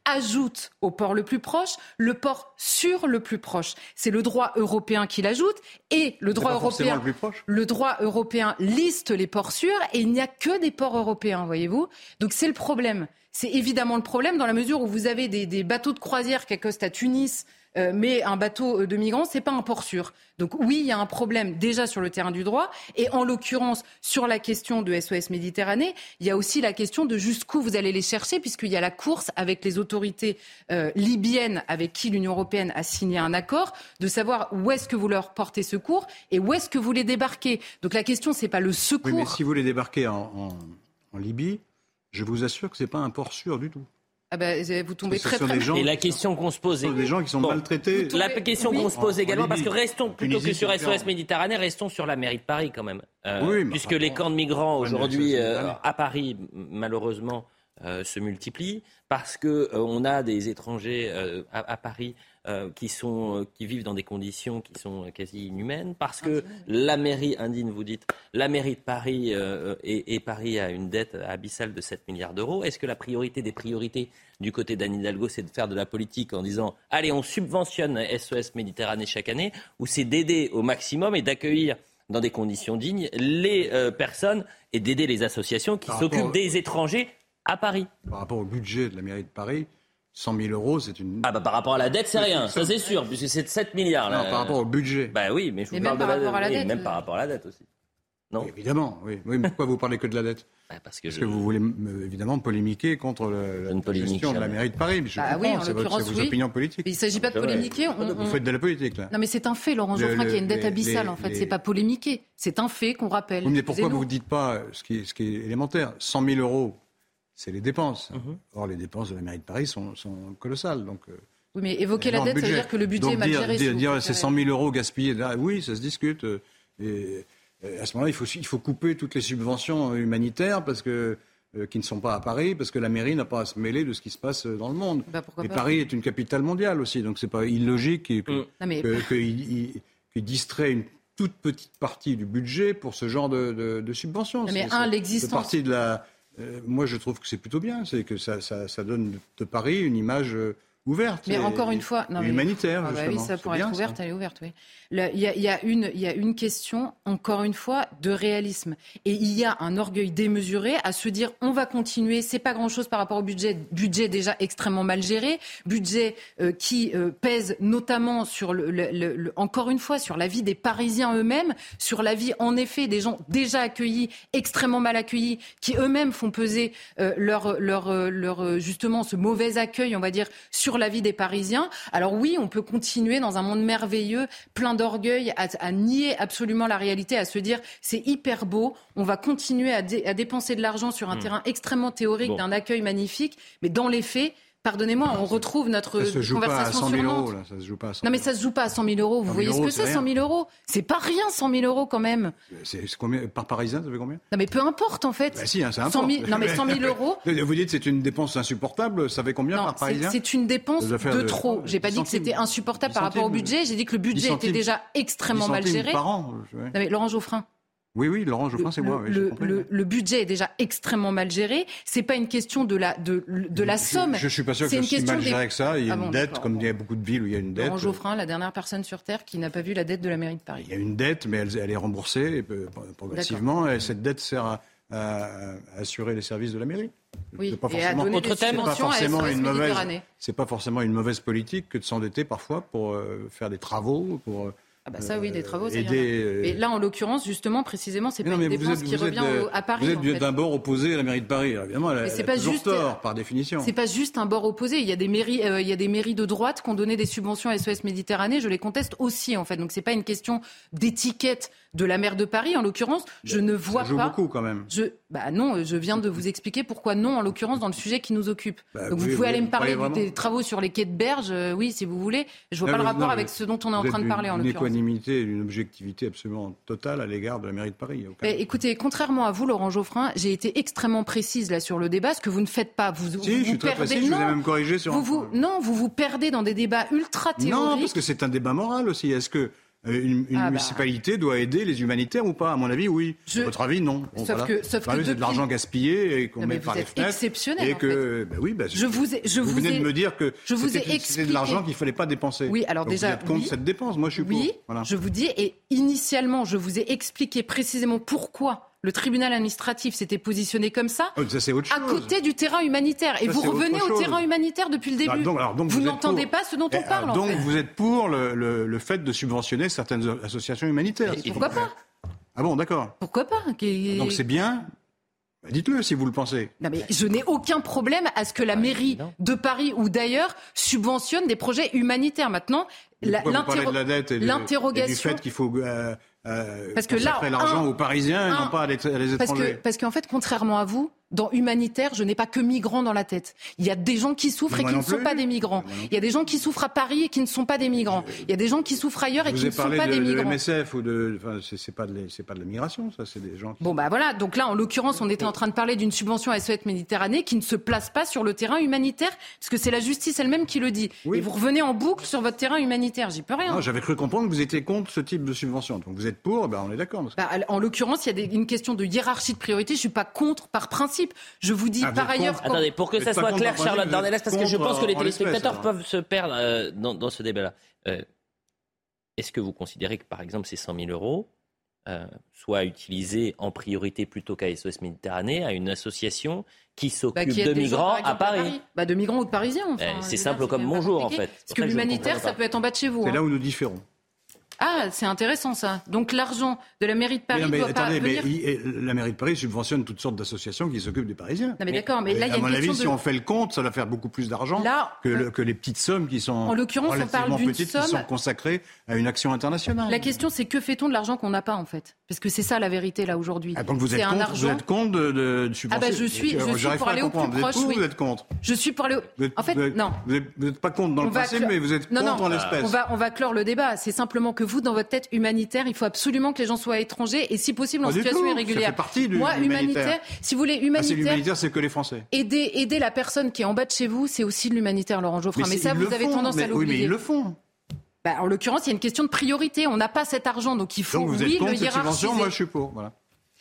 ajoute au port le plus proche le port sûr le plus proche. C'est le droit européen qui l'ajoute et le droit européen. Le, plus proche. le droit européen liste les ports sûrs et il n'y a que des ports européens, voyez-vous. Donc c'est le problème. C'est évidemment le problème dans la mesure où vous avez des, bateaux de croisière qui accostent à Tunis, euh, mais un bateau euh, de migrants, c'est pas un port sûr. Donc oui, il y a un problème déjà sur le terrain du droit, et en l'occurrence sur la question de SOS Méditerranée, il y a aussi la question de jusqu'où vous allez les chercher, puisqu'il y a la course avec les autorités euh, libyennes avec qui l'Union européenne a signé un accord, de savoir où est-ce que vous leur portez secours et où est-ce que vous les débarquez. Donc la question, c'est pas le secours. Oui, mais si vous les débarquez en Libye, je vous assure que ce n'est pas un port sûr du tout. Ah ben, vous tombez très près. Et la question qu'on se pose, des gens qui sont maltraités. La question qu'on se pose également, parce que restons plutôt que sur SOS Méditerranée, restons sur la mairie de Paris quand même, euh, puisque les camps de migrants aujourd'hui euh, à Paris, malheureusement, euh, se multiplient, parce que on a des étrangers à, Paris euh, qui, sont, euh, qui vivent dans des conditions qui sont quasi inhumaines, parce que la mairie, indigne, vous dites, la mairie de Paris euh, et, Paris a une dette abyssale de 7 milliards d'euros. Est-ce que la priorité des priorités du côté d'Anne Hidalgo, c'est de faire de la politique en disant allez, on subventionne SOS Méditerranée chaque année, ou c'est d'aider au maximum et d'accueillir dans des conditions dignes les personnes et d'aider les associations qui s'occupent des étrangers à Paris Par rapport au budget de la mairie de Paris, 100 000 euros, c'est une. Ah bah par rapport à la dette, c'est rien, ça c'est sûr, puisque c'est 7 milliards. Là. Non, par rapport au budget. Bah oui, mais je vous parle de la dette. Même par rapport à la dette aussi. Non Évidemment, oui. oui. Mais pourquoi vous parlez que de la dette bah parce, que, parce que, vous voulez évidemment polémiquer contre la, gestion de la mairie de Paris. je bah oui, c'est vos opinions politiques. il ne s'agit pas de polémiquer. Vous faites de la politique là. Non mais c'est un fait, Laurent Geoffrin, qu'il y a une dette abyssale en fait. C'est pas polémiquer, c'est un fait qu'on rappelle. mais pourquoi vous ne dites pas ce qui, ce qui est élémentaire? 100 000 euros c'est les dépenses. Mhm. Or, les dépenses de la mairie de Paris sont, colossales. Donc, euh, oui, mais évoquer la dette, ça veut dire que le budget est mal géré. Dire, dire c'est 100 000 euros gaspillés, oui, ça se discute. Euh, et, à ce moment-là, il faut, il faut couper toutes les subventions humanitaires parce que, euh, qui ne sont pas à Paris, parce que la mairie n'a pas à se mêler de ce qui se passe dans le monde. Bah, et Paris est une capitale mondiale aussi, donc c'est pas illogique qu'il mm. distrait une toute petite partie du budget pour ce genre de, de, subventions. mais un, l'existence. partie de la euh, moi, je trouve que c'est plutôt bien. C'est que ça, donne de Paris une image euh, ouverte. Mais encore une fois, non, humanitaire. Ah bah oui, ça pourrait être ouverte, elle est ouverte, oui. Il y, y, a une, il y a une question, encore une fois, de réalisme. Et il y a un orgueil démesuré à se dire on va continuer, c'est pas grand-chose par rapport au budget, budget déjà extrêmement mal géré, budget euh, qui euh, pèse notamment sur, le, le, encore une fois, sur la vie des Parisiens eux-mêmes, sur la vie, en effet, des gens déjà accueillis, extrêmement mal accueillis, qui eux-mêmes font peser euh, leur, leur, leur, justement, ce mauvais accueil, on va dire, sur la vie des Parisiens. Alors oui, on peut continuer dans un monde merveilleux, plein d'orgueil, à, nier absolument la réalité, à se dire c'est hyper beau, on va continuer à, dépenser de l'argent sur un hmm. terrain extrêmement théorique d'un accueil magnifique, mais dans les faits, Pardonnez-moi, on retrouve notre ça se joue conversation pas à 100 000 euros, là. Ça se joue pas à 100 000 non, mais ça se joue pas à 100 000 euros. Vous voyez ce que c'est, 100 000 euros? C'est pas rien, 100 000 euros quand même. C'est combien par parisien Ça fait combien? Non, mais peu importe en fait. Bah, si, hein, 100 000, non, mais 100 000 euros. Vous dites c'est une dépense insupportable. Ça fait combien par parisien? C'est une dépense de, trop. J'ai pas dit que c'était insupportable par rapport au budget. J'ai dit que le budget était déjà extrêmement mal géré. Par an. Non, mais Laurent Geoffrin. Oui, oui, Laurent, je le, pense, c'est moi. Le, budget est déjà extrêmement mal géré. C'est pas une question de la, somme. Je, ne suis pas sûr que ce soit mal géré des... que ça. Il y a ah une dette, comme il y a beaucoup de villes où il y a une dette. Laurent Geoffrin, la dernière personne sur Terre qui n'a pas vu la dette de la mairie de Paris. Il y a une dette, mais elle, est remboursée progressivement. Et cette dette sert à, assurer les services de la mairie. Oui, pas et à donner Autre thème, pas forcément une mauvaise. Pas forcément une mauvaise politique que de s'endetter parfois pour euh, faire des travaux, pour... Euh, ah bah ça oui, des travaux, ça euh, y. Euh, Et là, en l'occurrence, justement, précisément, c'est pas une dépense êtes, qui revient êtes, à Paris. Vous êtes d'un bord opposé à la mairie de Paris, évidemment. Mais c'est pas juste par définition. C'est pas juste un bord opposé. Il y a des mairies, euh, il y a des mairies de droite qui ont donné des subventions à SOS Méditerranée. Je les conteste aussi, en fait. Donc c'est pas une question d'étiquette de la maire de Paris. En l'occurrence, je ne vois ça joue pas. beaucoup quand même. Je, bah non, je viens de vous expliquer pourquoi non. En l'occurrence, dans le sujet qui nous occupe. Bah Donc vous, vous pouvez aller me parler des travaux sur les quais de Berge, euh, oui, si vous voulez. Je vois pas le rapport avec ce dont on est en train de parler en l'occurrence et d'une objectivité absolument totale à l'égard de la mairie de Paris. Écoutez, contrairement à vous, Laurent Geoffrin, j'ai été extrêmement précise là sur le débat, ce que vous ne faites pas. Vous, si, vous, je suis très perdez... précise, je vous ai même corrigé sur Non, vous vous perdez dans des débats ultra théoriques. Non, parce que c'est un débat moral aussi. Est-ce que euh, une, ah bah. municipalité doit aider les humanitaires ou pas? À mon avis, oui. À votre avis, non. Sauf que, sauf que de l'argent gaspillé et qu'on met par les fenêtres. Exceptionnel. Bah bah, je vous, ai, vous, venez de me dire que je de l'argent qu'il fallait pas dépenser. Oui, alors déjà, vous êtes contre cette dépense. Moi, je suis pour. Je vous dis et initialement, je vous ai expliqué précisément pourquoi le tribunal administratif s'était positionné comme ça, ah à côté du terrain humanitaire. Et vous revenez au terrain humanitaire depuis le bah, début. Vous, n'entendez pas ce dont on eh, parle. donc vous êtes pour le, fait de subventionner certaines associations humanitaires. Pourquoi pas Ah bon, d'accord. Pourquoi pas ah, Donc c'est bien, bah, Dites-le si vous le pensez. Je n'ai aucun problème à ce que la bah, mairie de Paris ou d'ailleurs subventionne des projets humanitaires. Maintenant, l'interrogation. De du fait qu'il faut euh, euh, parce que là, l'argent aux Parisiens, un... et non pas à les, à étrangers. Parce qu'en en fait, contrairement à vous, dans humanitaire, je n'ai pas que migrants dans la tête. Il y a des gens qui souffrent et qui ne sont pas des migrants. Il y a des gens qui souffrent à Paris et qui ne sont pas des migrants. Il y a des gens qui souffrent ailleurs et qui ne sont pas des migrants. De MSF ou de, enfin, c'est pas de, c'est pas de la migration, ça, c'est des gens. Qui... Bon bah voilà. Donc là, en l'occurrence, on était en train de parler d'une subvention à SOS Méditerranée qui ne se place pas sur le terrain humanitaire, parce que c'est la justice elle-même qui le dit. Et vous revenez en boucle sur votre terrain humanitaire. J'y peux rien. j'avais cru comprendre que vous étiez contre ce type de subvention. Donc vous êtes pour, eh ben on est d'accord. Bah, en l'occurrence, il y a une question de hiérarchie de priorité. Je suis pas contre par principe. Je vous dis par ailleurs. Attendez, pour que ça soit clair, Charlotte Darnelles, parce que je pense que les téléspectateurs peuvent se perdre euh, dans, ce débat-là. Euh, est-ce que vous considérez que, par exemple, ces 100 000 euros euh, soient utilisés en priorité plutôt qu'à SOS Méditerranée, à une association qui s'occupe bah, de migrants à Paris. Bah, de migrants ou de Parisiens, eh, c'est simple comme bonjour, en fait. Parce que l'humanitaire, ça peut être en bas de chez vous. C'est hein. là où nous différons. Ah, c'est intéressant ça. Donc l'argent de la mairie de Paris mais non, mais, attendez, mais la mairie de Paris subventionne toutes sortes d'associations qui s'occupent des Parisiens. Non, mais d'accord, mais là, il y a À mon avis, si on fait le compte, ça va faire beaucoup plus d'argent que, les petites sommes qui sont en l'occurrence, on parle d'une somme... qui sont consacrées à une action internationale. La question, c'est que fait-on de l'argent qu'on n'a pas en fait? Parce que c'est ça la vérité là aujourd'hui. Ah, donc vous êtes, contre, argent... vous êtes contre de, de. Ah bah je suis, euh, je, suis pour aller au plus proche. Êtes, contre? Je suis pour aller. Vous êtes, en fait, non. Vous n'êtes pas contre dans le principe, mais vous êtes contre en l'espèce. On va, on va clore le débat. C'est simplement que vous, dans votre tête humanitaire, il faut absolument que les gens soient étrangers et si possible en situation tout, irrégulière. Ça fait partie du Moi, humanitaire. si vous voulez, ah, humanitaire. Ah, l'humanitaire, c'est que les Français. Aider, aider la personne qui est en bas de chez vous, c'est aussi de l'humanitaire, Laurent Geoffrin. Mais, ça, vous avez tendance mais, à l'oublier. Oui, mais ils le font. Bah, en l'occurrence, il y a une question de priorité. On n'a pas cet argent, donc il faut donc vous oui, êtes contre le hiérarchiser. Moi, je suis pour.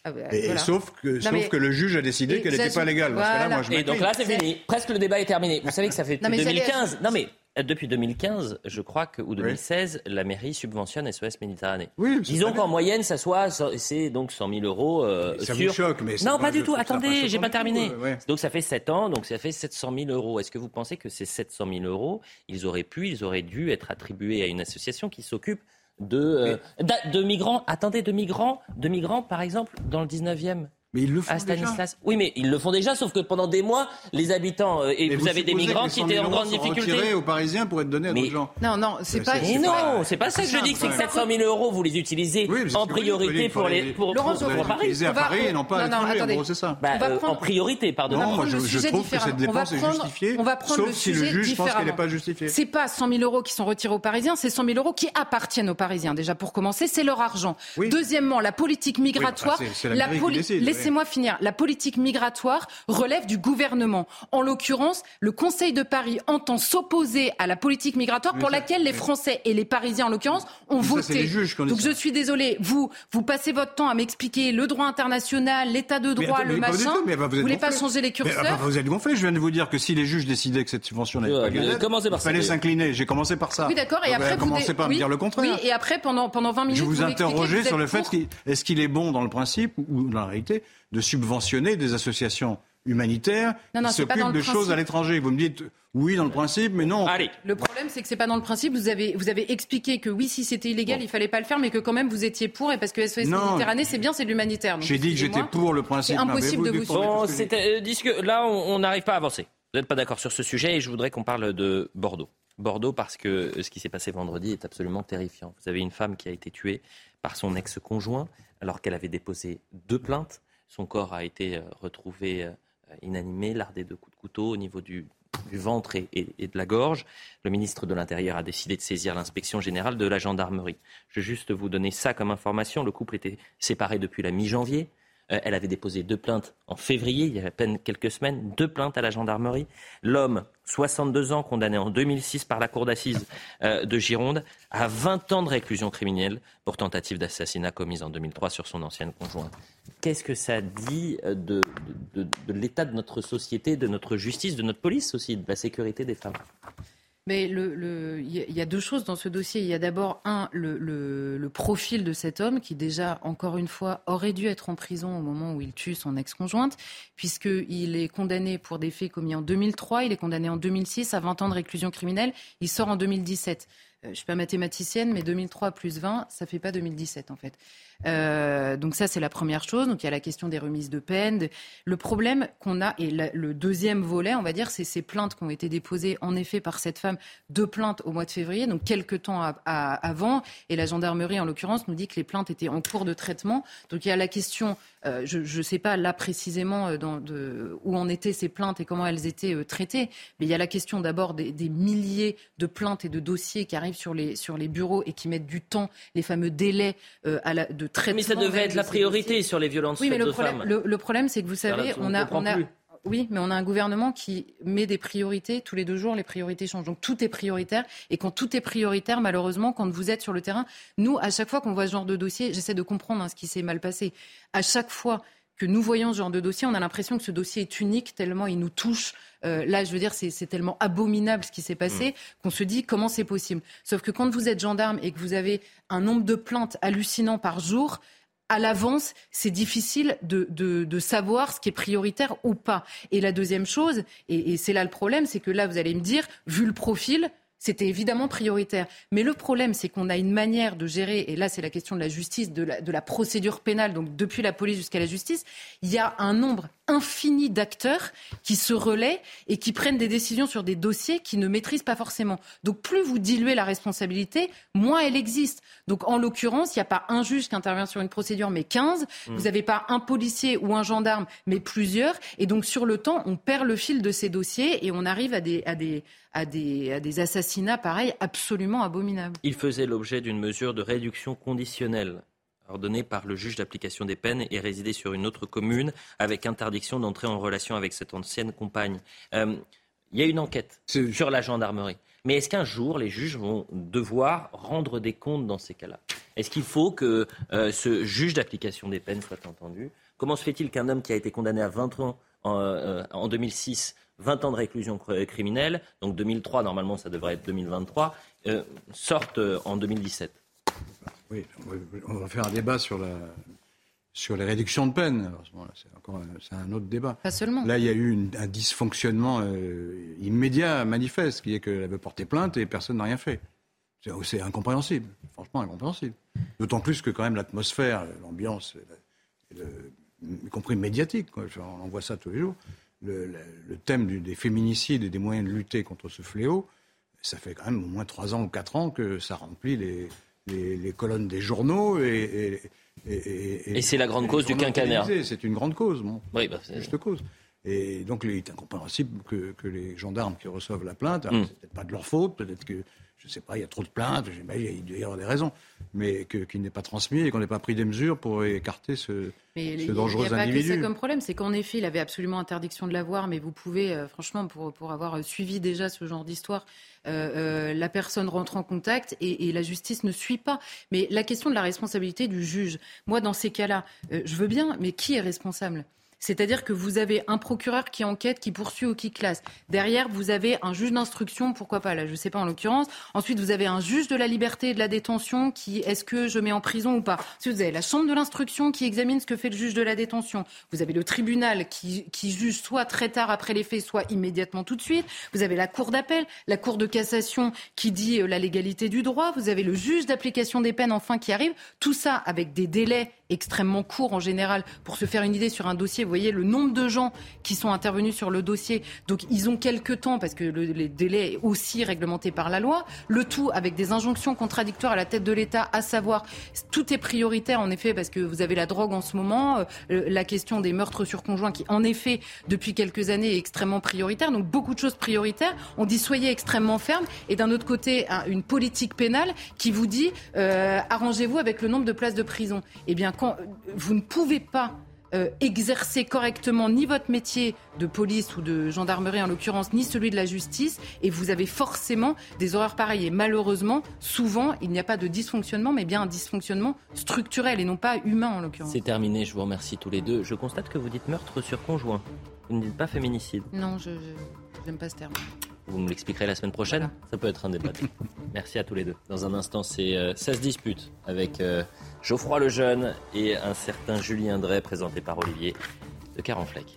Ah, bah, sauf, que, le juge a décidé qu'elle n'était pas légale. Voilà. Donc là, c'est fini. Presque le débat est terminé. Vous savez que ça fait 2015. Non mais euh, depuis 2015, je crois que, ou 2016, la mairie subventionne SOS Méditerranée. Oui, Disons qu'en moyenne, ça soit, c'est donc 100 000 euros. Euh, ça sur... vous choque, mais Non, pas du tout. Attendez, j'ai pas terminé. Donc ça fait 7 ans, donc ça fait 700 000 euros. Est-ce que vous pensez que ces 700 000 euros, ils auraient pu, ils auraient dû être attribués à une association qui s'occupe de, euh, de, de migrants, attendez, de migrants, de migrants, par exemple, dans le 19e mais ils le font. Ah, déjà. Oui, mais ils le font déjà, sauf que pendant des mois, les habitants euh, et vous, avez des migrants qui étaient en grande difficulté. aux Parisiens pour être donnés à mais... d'autres gens. Non, non, c'est pas. Non, c'est pas ça que je dis. C'est que 700 000 euros, vous les utilisez en priorité pour les pour, pour, Paris. À Paris et non pas à l'étranger. C'est ça. Bah, euh, en priorité, pardon. Non, moi je trouve que cette dépense est justifiée. On va prendre le sujet différemment. C'est pas 100 000 euros qui sont retirés aux Parisiens, c'est 100 000 euros qui appartiennent aux Parisiens. Déjà pour commencer, c'est leur argent. Deuxièmement, la politique migratoire, la politique laissez-moi finir. La politique migratoire relève du gouvernement. En l'occurrence, le Conseil de Paris entend s'opposer à la politique migratoire pour laquelle les Français et les Parisiens, en l'occurrence, ont voté. Donc je suis désolé, vous, vous passez votre temps à m'expliquer le droit international, l'état de droit, le mais, vous, vous voulez pas changer les curseurs Vous êtes gonflé. Je viens de vous dire que si les juges décidaient que cette subvention n'était pas gagné, il fallait s'incliner. J'ai commencé par ça. Oui, d'accord. Et après, vous commencez pas à me dire le contraire. Oui, et après, pendant 20 minutes, je vous, vous interrogez sur le fait est-ce qu'il est bon dans le principe ou dans la réalité de subventionner des associations humanitaires non, non, qui s'occupent de choses à l'étranger. Vous me dites oui dans le euh, principe, mais non. Allez. Le problème, c'est que c'est pas dans le principe. Vous avez, vous avez expliqué que oui, si c'était illégal, bon. il fallait pas le faire, mais que quand même vous étiez pour, et parce que SOS non. Méditerranée, c'est bien, c'est de l'humanitaire. J'ai dit que j'étais pour le principe. C'est impossible de vous suivre. Euh, euh, là, on n'arrive pas à avancer. Vous n'êtes pas d'accord sur ce sujet, et je voudrais qu'on parle de Bordeaux. Bordeaux, parce que ce qui s'est passé vendredi est absolument terrifiant. Vous avez une femme qui a été tuée par son ex-conjoint alors qu'elle avait déposé deux plaintes son corps a été euh, retrouvé euh, inanimé, lardé de coups de couteau au niveau du, ventre et, de la gorge. Le ministre de l'Intérieur a décidé de saisir l'inspection générale de la gendarmerie. Je vais juste vous donner ça comme information. Le couple était séparé depuis la mi-janvier. Euh, elle avait déposé deux plaintes en février, il y a à peine quelques semaines, deux plaintes à la gendarmerie. L'homme, 62 ans, condamné en 2006 par la cour d'assises euh, de Gironde, a 20 ans de réclusion criminelle pour tentative d'assassinat commise en 2003 sur son ancienne conjointe. Qu'est-ce que ça dit euh, de, de l'état de notre société, de notre justice, de notre police aussi, de la sécurité des femmes? Mais il le, y a deux choses dans ce dossier. Il y a d'abord, un, le, le, profil de cet homme qui, déjà, encore une fois, aurait dû être en prison au moment où il tue son ex-conjointe, puisqu'il est condamné pour des faits commis en 2003, il est condamné en 2006 à 20 ans de réclusion criminelle, il sort en 2017. Euh, je ne suis pas mathématicienne, mais 2003 plus 20, ça ne fait pas 2017 en fait. Euh, donc ça, c'est la première chose. Donc il y a la question des remises de peine. Le problème qu'on a, et le deuxième volet, on va dire, c'est ces plaintes qui ont été déposées en effet par cette femme, deux plaintes au mois de février, donc quelques temps avant. Et la gendarmerie, en l'occurrence, nous dit que les plaintes étaient en cours de traitement. Donc il y a la question, euh, je ne sais pas là précisément euh, dans, de, où en étaient ces plaintes et comment elles étaient traitées, mais il y a la question d'abord des, des, milliers de plaintes et de dossiers qui arrivent sur les, sur les bureaux et qui mettent du temps, les fameux délais à la, de mais ça devait être la priorité sur les violences oui, mais le problème, Le, problème, c'est que vous savez, on a, on a, oui, mais on a un gouvernement qui met des priorités. Tous les deux jours, les priorités changent. Donc tout est prioritaire. Et quand tout est prioritaire, malheureusement, quand vous êtes sur le terrain, nous, à chaque fois qu'on voit ce genre de dossier, j'essaie de comprendre hein, ce qui s'est mal passé. À chaque fois que nous voyons ce genre de dossier, on a l'impression que ce dossier est unique, tellement il nous touche. Euh, là, je veux dire, c'est tellement abominable ce qui s'est passé mm. qu'on se dit comment c'est possible. Sauf que quand vous êtes gendarme et que vous avez un nombre de plaintes hallucinant par jour, à l'avance, c'est difficile de, de, savoir ce qui est prioritaire ou pas. Et la deuxième chose, et c'est là le problème, c'est que là, vous allez me dire, vu le profil, c'était évidemment prioritaire. Mais le problème, c'est qu'on a une manière de gérer, et là c'est la question de la justice, de la, de la procédure pénale, donc depuis la police jusqu'à la justice, il y a un nombre infini d'acteurs qui se relaient et qui prennent des décisions sur des dossiers qu'ils ne maîtrisent pas forcément. Donc plus vous diluez la responsabilité, moins elle existe. Donc en l'occurrence, il n'y a pas un juge qui intervient sur une procédure, mais 15. Mmh. Vous n'avez pas un policier ou un gendarme, mais plusieurs. Et donc sur le temps, on perd le fil de ces dossiers et on arrive à des, à des, à des, assassinats pareils absolument abominables. Il faisait l'objet d'une mesure de réduction conditionnelle ordonnée par le juge d'application des peines et résidait sur une autre commune avec interdiction d'entrer en relation avec cette ancienne compagne. Euh, il y a une enquête sur la gendarmerie. Mais est-ce qu'un jour, les juges vont devoir rendre des comptes dans ces cas-là? Est-ce qu'il faut que euh, ce juge d'application des peines soit entendu? Comment se fait-il qu'un homme qui a été condamné à 20 ans en, euh, en 2006 20 ans de réclusion criminelle, donc 2003, normalement ça devrait être 2023, euh, sortent euh, en 2017. Oui, on va faire un débat sur, la, sur les réductions de peine. C'est encore un autre débat. Pas seulement. Là, il y a eu un dysfonctionnement euh, immédiat, manifeste, qui est qu'elle veut porter plainte et personne n'a rien fait. C'est incompréhensible, franchement incompréhensible. D'autant plus que quand même l'atmosphère, l'ambiance, y compris médiatique, on voit ça tous les jours, le, thème des féminicides et des moyens de lutter contre ce fléau, ça fait quand même au moins trois ans ou quatre ans que ça remplit les, les, colonnes des journaux et, et, c'est la grande cause du quinquennat. C'est une grande cause, bon. Oui, bah, juste cause. Et donc, il est incompréhensible que, que, les gendarmes qui reçouvent la plainte, hmm. c'est peut-être pas de leur faute, peut-être que je ne sais pas, il y a trop de plaintes, il doit y avoir des raisons, mais qu'il n'est pas transmis et qu'on n'ait pas pris des mesures pour écarter ce, ce dangereux individu. Il n'y a pas que ça comme problème, c'est qu'en effet, il avait absolument interdiction de l'avoir, mais vous pouvez, euh, franchement, pour, pour avoir suivi déjà ce genre d'histoire, euh, euh, la personne rentre en contact et, la justice ne suit pas. Mais la question de la responsabilité du juge, moi, dans ces cas-là, je veux bien, mais qui est responsable? C'est-à-dire que vous avez un procureur qui enquête, qui poursuit ou qui classe. Derrière, vous avez un juge d'instruction, pourquoi pas là, je ne sais pas en l'occurrence. Ensuite, vous avez un juge de la liberté et de la détention qui, est-ce que je mets en prison ou pas? Ensuite, vous avez la chambre de l'instruction qui examine ce que fait le juge de la détention. Vous avez le tribunal qui, qui juge soit très tard après les faits, soit immédiatement tout de suite. Vous avez la cour d'appel, la cour de cassation qui dit euh, la légalité du droit. Vous avez le juge d'application des peines enfin qui arrive. Tout ça avec des délais extrêmement court en général pour se faire une idée sur un dossier. Vous voyez le nombre de gens qui sont intervenus sur le dossier. Donc ils ont quelques temps parce que le, les délais est aussi réglementé par la loi. Le tout avec des injonctions contradictoires à la tête de l'État, à savoir tout est prioritaire en effet parce que vous avez la drogue en ce moment, euh, la question des meurtres sur conjoints qui en effet depuis quelques années est extrêmement prioritaire. Donc beaucoup de choses prioritaires. On dit soyez extrêmement ferme et d'un autre côté une politique pénale qui vous dit euh, arrangez-vous avec le nombre de places de prison. Eh bien vous ne pouvez pas euh, exercer correctement ni votre métier de police ou de gendarmerie en l'occurrence, ni celui de la justice, et vous avez forcément des horreurs pareilles. Et malheureusement, souvent, il n'y a pas de dysfonctionnement, mais bien un dysfonctionnement structurel et non pas humain en l'occurrence. C'est terminé, je vous remercie tous les deux. Je constate que vous dites meurtre sur conjoint. Vous ne dites pas féminicide. Non, je n'aime pas ce terme. Vous me l'expliquerez la semaine prochaine? Ça peut être un débat. Merci à tous les deux. Dans un instant, c'est euh, ça se dispute avec euh, Geoffroy Lejeune et un certain Julien Drey, présenté par Olivier de Carenfleck.